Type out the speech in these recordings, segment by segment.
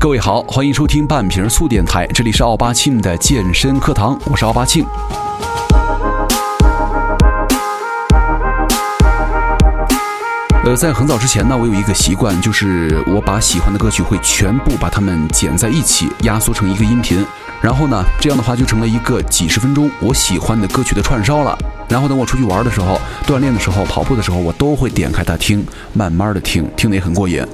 各位好，欢迎收听半瓶醋电台，这里是奥巴庆的健身课堂，我是奥巴庆。呃，在很早之前呢，我有一个习惯，就是我把喜欢的歌曲会全部把它们剪在一起，压缩成一个音频，然后呢，这样的话就成了一个几十分钟我喜欢的歌曲的串烧了。然后等我出去玩的时候、锻炼的时候、跑步的时候，我都会点开它听，慢慢的听，听得也很过瘾。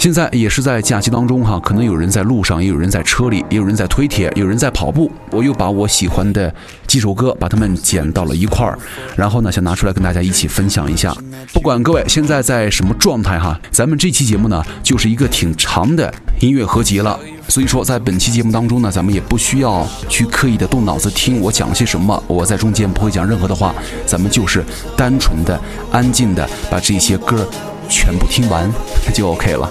现在也是在假期当中哈，可能有人在路上，也有人在车里，也有人在推铁，有人在跑步。我又把我喜欢的几首歌，把它们剪到了一块儿，然后呢，想拿出来跟大家一起分享一下。不管各位现在在什么状态哈，咱们这期节目呢，就是一个挺长的音乐合集了。所以说，在本期节目当中呢，咱们也不需要去刻意的动脑子听我讲些什么，我在中间不会讲任何的话，咱们就是单纯的、安静的把这些歌全部听完就 OK 了。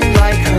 like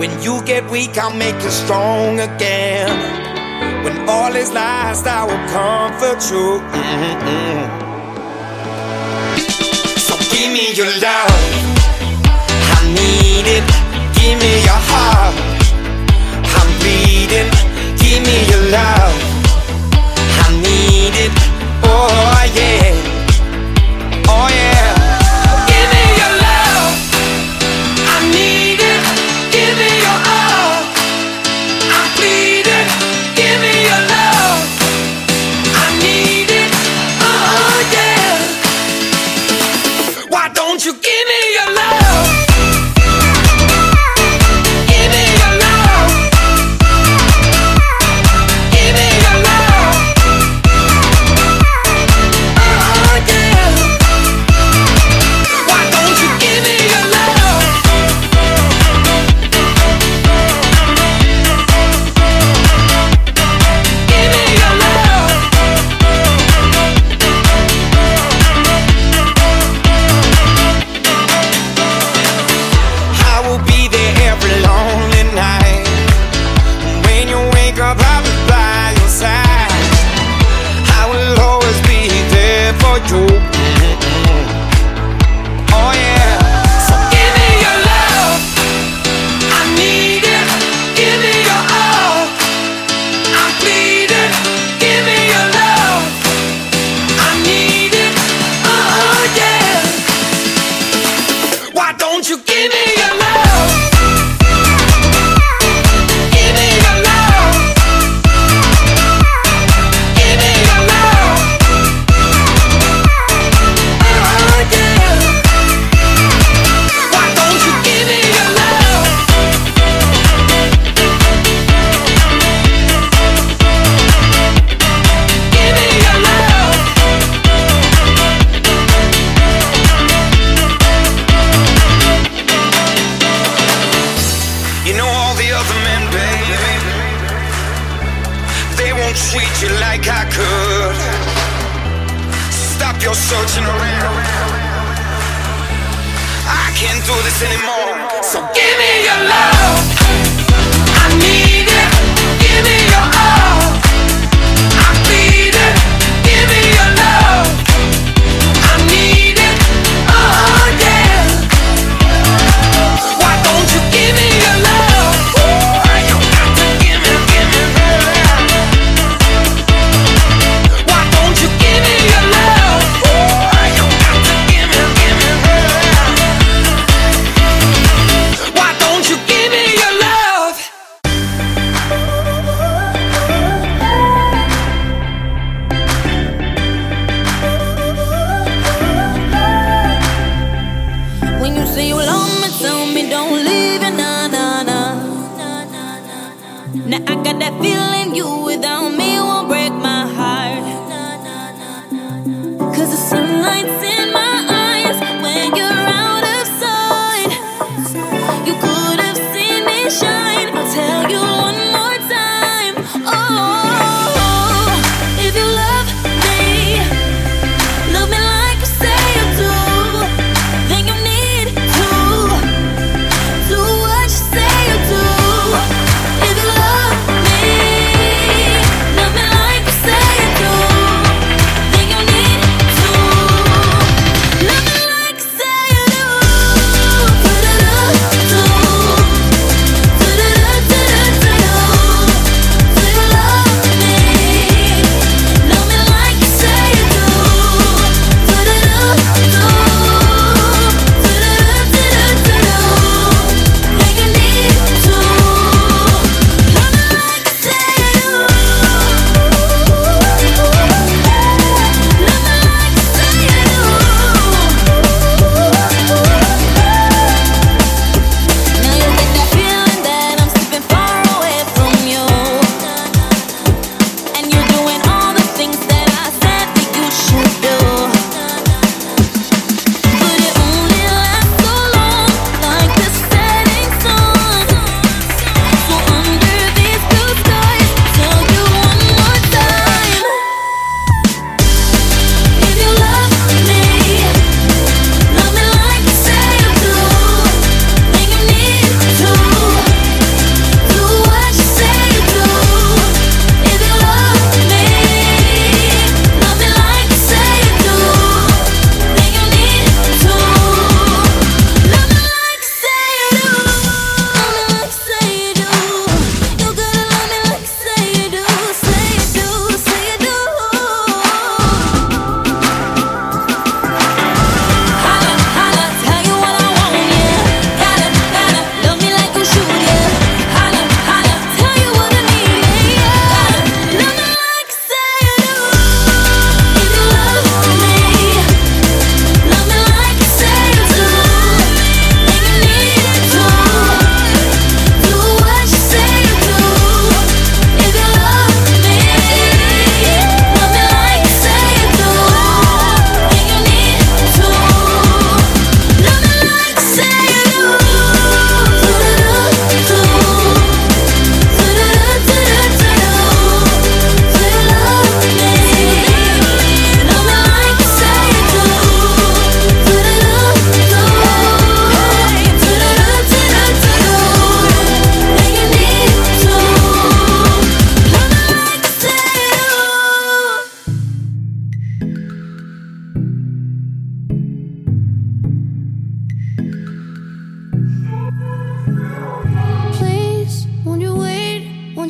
When you get weak, I'll make you strong again. When all is lost, I will comfort you. Mm-hmm. So give me your love, I need it. Give me your heart, I'm bleeding. Give me your love, I need it. Oh yeah. Now I got that feeling you without me.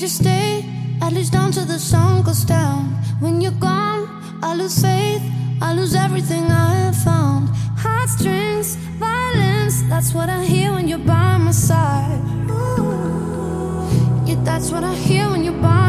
Just stay? At least until the sun goes down. When you're gone, I lose faith. I lose everything I have found. Heartstrings, violence. That's what I hear when you're by my side. Yeah, that's what I hear when you're by.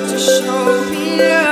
to show me love.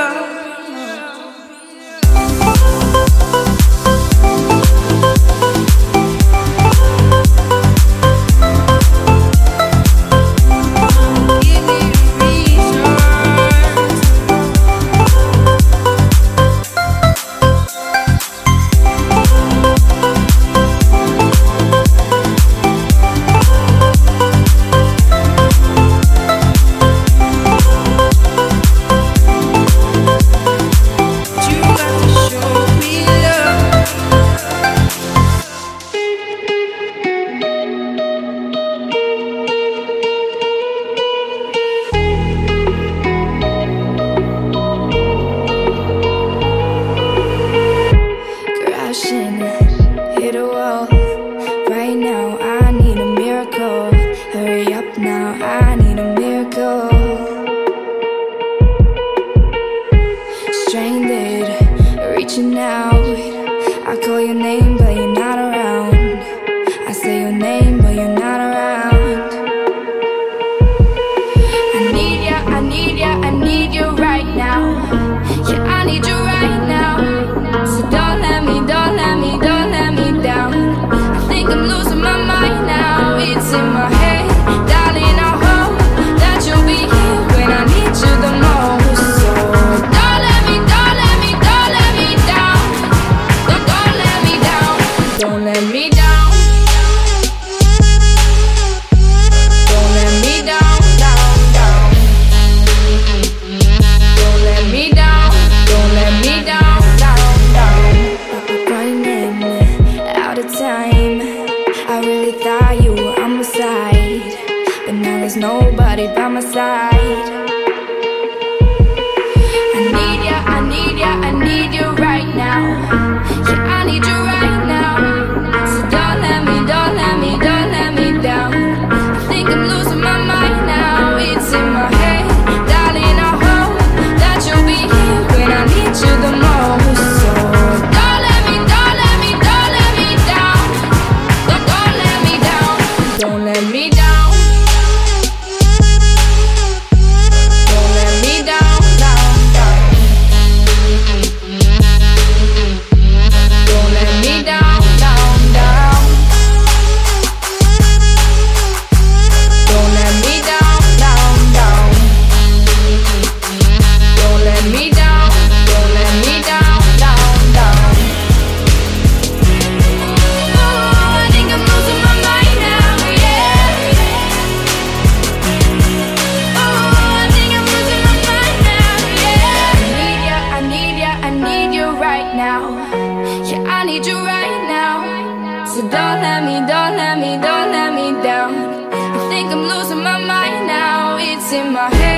In my head,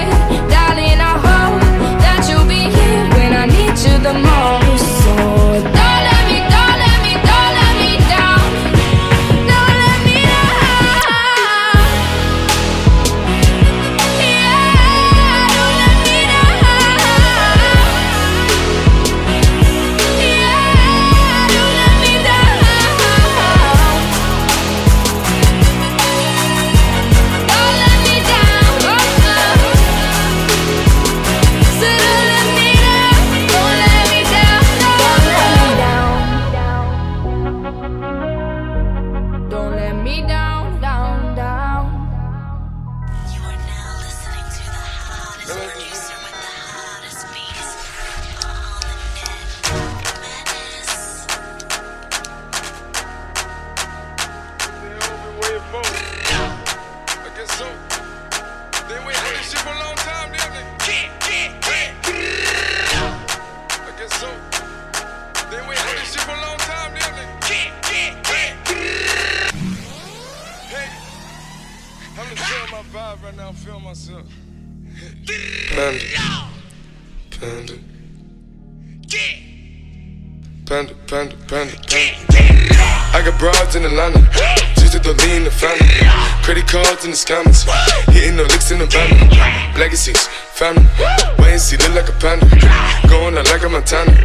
Montana.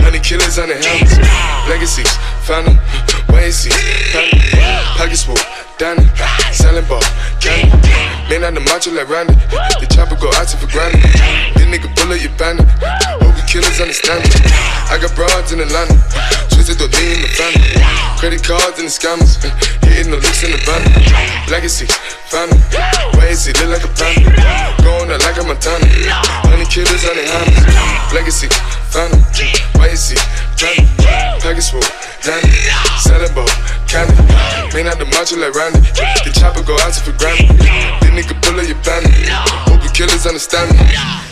Honey killers on the helmets. Legacies, family. See, family. Pockets full, Danny. Selling ball, candy. Man on the macho like Randy. The chopper go out to for granted. This nigga bullet, you bandit. Hope killers understand it. I got broads in Atlanta. Twisted the lean in the family. Credit cards and the scammers. Hitting the licks in the van. Legacy, family. And see, look like a panda. Going out like a Montana. Honey killers on the hammers. Legacy, family. And see, family. Package full, Danny. Selling ball, candy. Man out the macho like Randy. The chopper go out to for granted. This nigga pull up your bandit. Hope you killers understand me.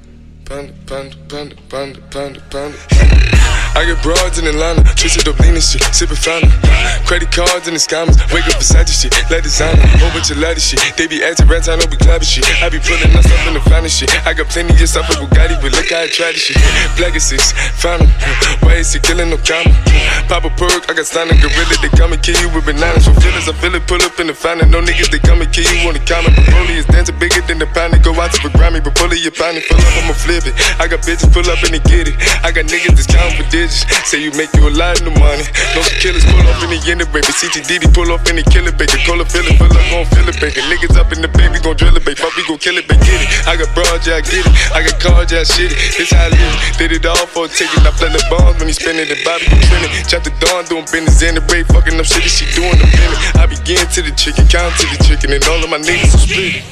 Panda, panda, panda, panda, panda, panda. I get broads in Atlanta, twisted up lean and shit, sippin' fountain. Credit cards and the scammers, wake up beside shit, like designer, whole bunch of ladder shit. They be acting rats, I know we clapping shit. I be pulling up in the finest shit. I got plenty of stuff with Bugatti, but look how I try this shit. Black is six, fountain, why is he killing no comma? Pop a perk, I got a gorilla, they come and kill you with bananas. For feelings, I feel it, pull up in the fountain. No niggas, they come and kill you on the comment. Broly is dancing bigger than the pound, they go out to the Grammy, but pull it, your pound, pull up, I'ma flip it. I got bitches pull up and they get it. I got niggas that's counting for digits. Say you make you a lot of money. No killers pull up in the end of baby. CTDD pull up in the killer baby. Call a feeling, pull up, gon' feel it, baby. Niggas up in the baby, gon' drill it, baby. Fuck, we gon' kill it, baby. Get it. I got broad, yeah, I get it. I got cards, yeah, I shit it. This how I live. Did it all for a ticket. I play the bombs when he spinning the Bobby, you spinning. Chop the dawn, doing business in the break. Fucking up shit, she doing the minute. I begin to the chicken, count to the chicken, and all of my niggas are split.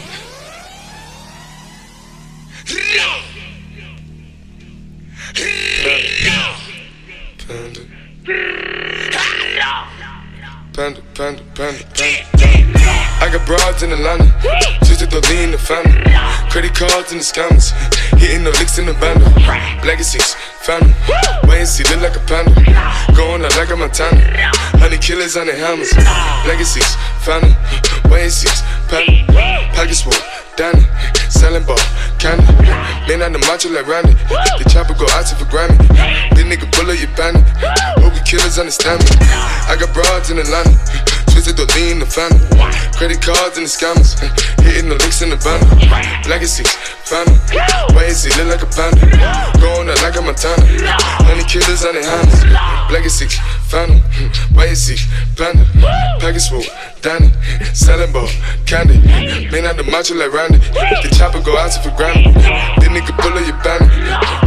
Panda. Panda, panda, panda, panda. I got broads in Atlanta, just to in the family. Credit cards in the scammers, hitting the licks in the bando. Legacies, family, wait and see, look like a panda. Going out like a Montana, honey killers on the hammers. Legacies, family, wait and see, panda. Package full, Danny, selling ball, candy. Been on the macho like Randy, the chopper go out to for Grammy. This nigga bullet, you bandit. Hope we killers understand me. I got broads in Atlanta. Twisted the lean the family. Credit cards and the scammers. Hitting the licks in the van. Legacy, and family. Why is he look like a panda? Going out like a Montana. Honey killers on the hands. Legacy, and family. Why is he panda? Package full, Danny. Selling ball, candy. Man out the macho like Randy. The chopper go out to for granted. Then nigga pull up your banner.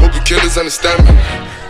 Hope you killers understand me.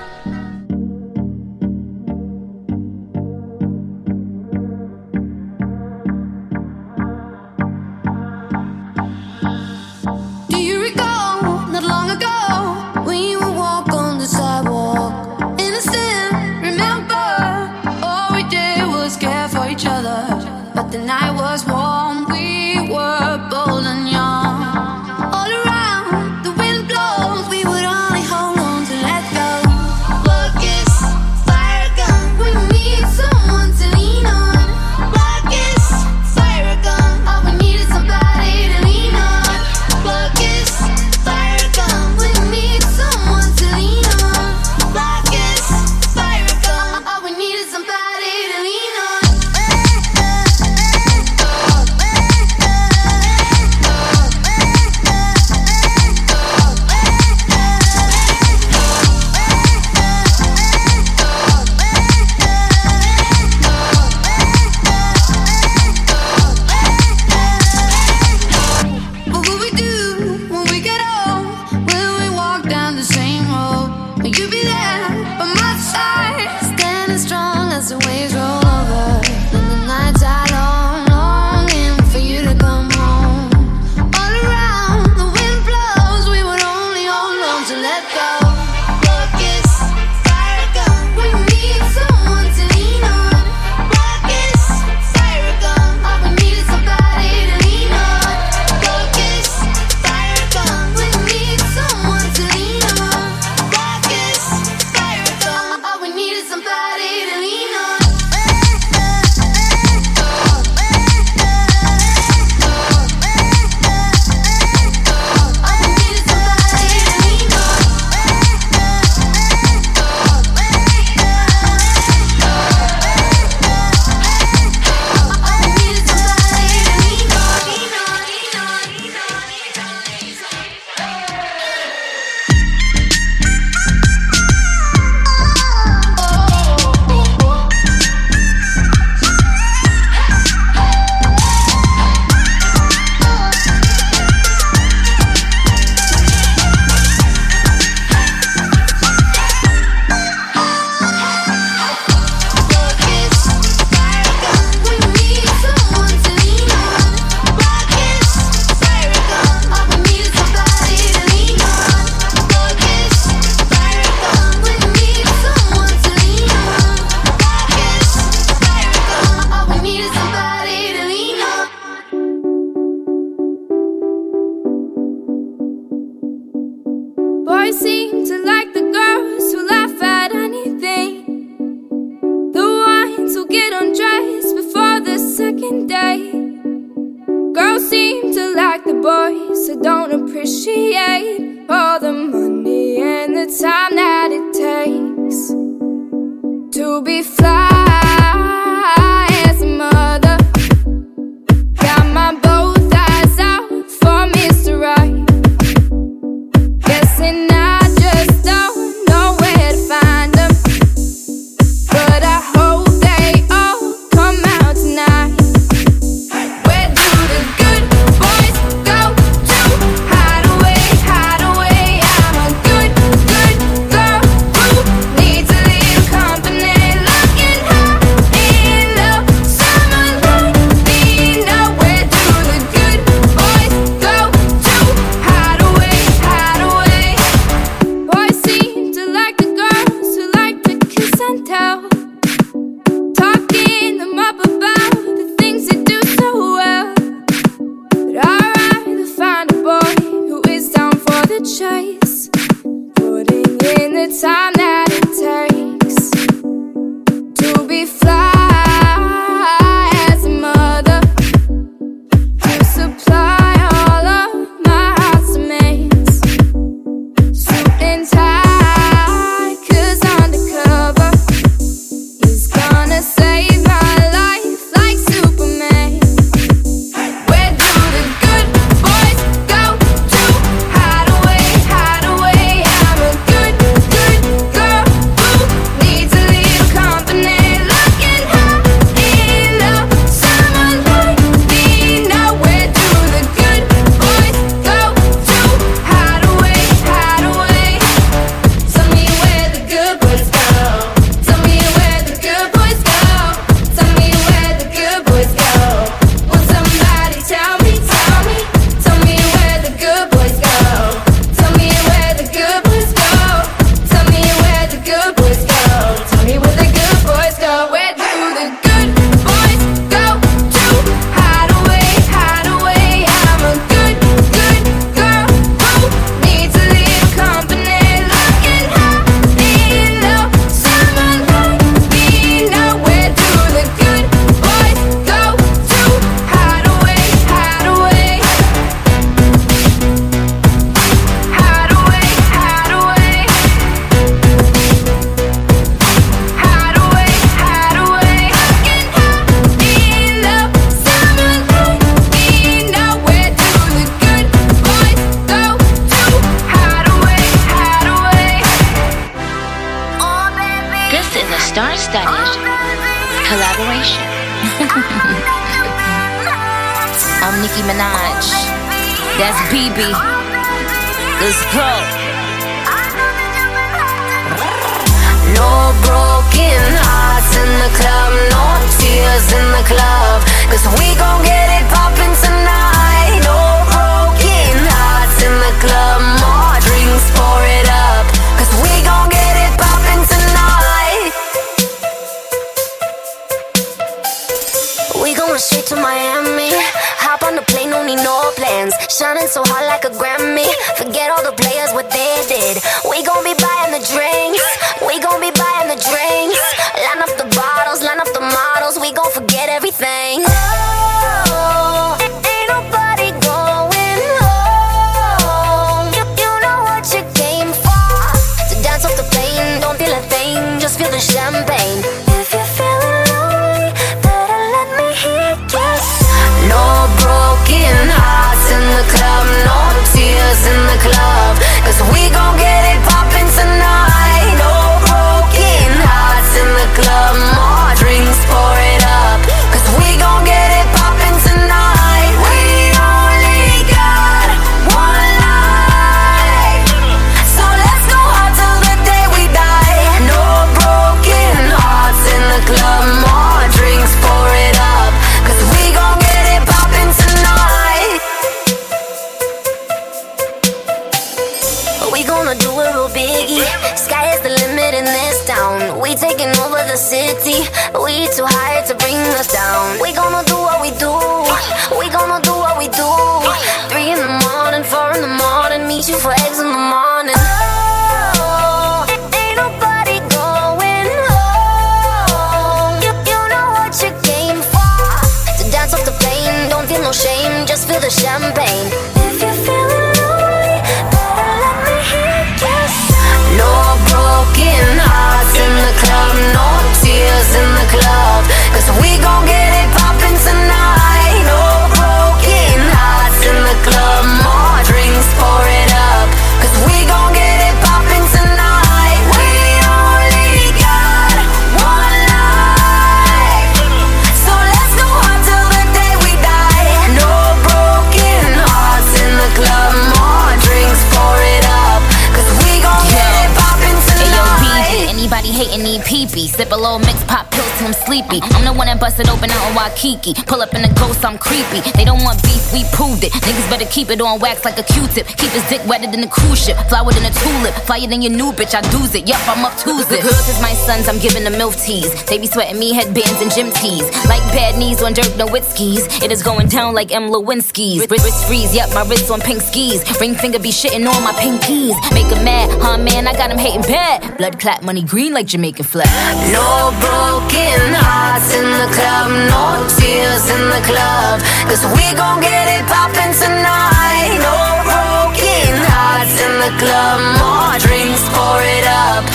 I'm the one that it open out in Waikiki. Pull up in a ghost, I'm creepy. They don't want beef, we proved it. Niggas better keep it on wax like a Q-tip. Keep his dick wetter than a cruise ship. Flower than a tulip. Flyer than your new bitch, I do's it. Yup, I'm up Tuesday. Girls is my sons, I'm giving them milk teas. They be sweating me headbands and gym tees. Like bad knees on Dirk Nowitzki's. It is going down like M. Lewinsky's. Wrist, wrist freeze, yup, my wrist on pink skis. Ring finger be shitting on my pinkies. Make 'em mad, huh man, I got got 'em hating bad. Blood clot, money green like Jamaican flag. No broken hearts in the club, no tears in the club. Cause we gon' get it poppin' tonight. No broken hearts in the club, more drinks, pour it up.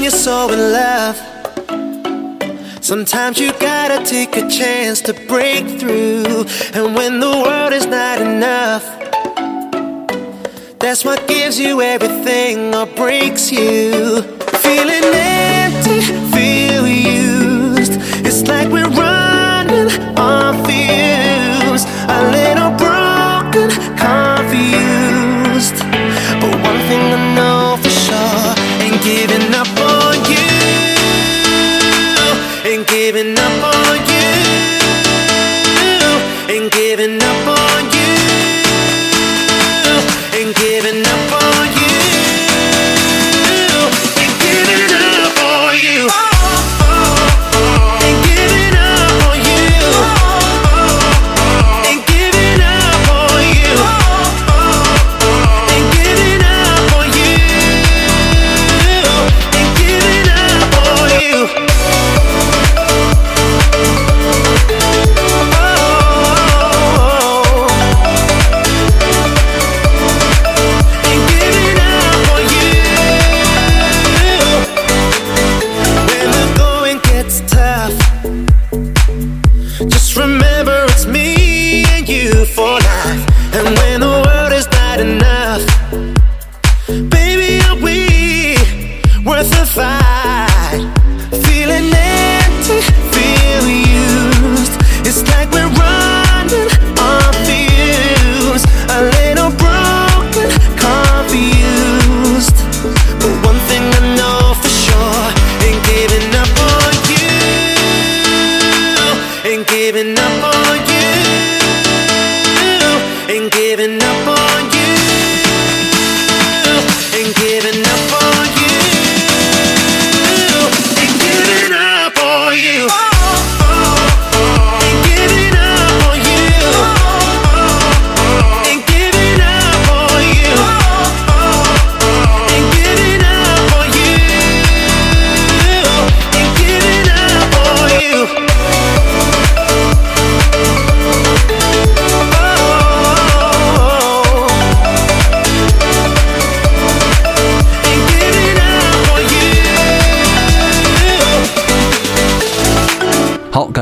When you're so in love. Sometimes you gotta take a chance to break through. And when the world is not enough, that's what gives you everything or breaks you. Feeling empty, feel used. It's like we're running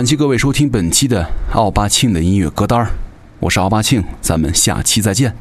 谢各位收听本期的奥巴庆的音乐歌单，我是奥巴庆，咱们下期再见。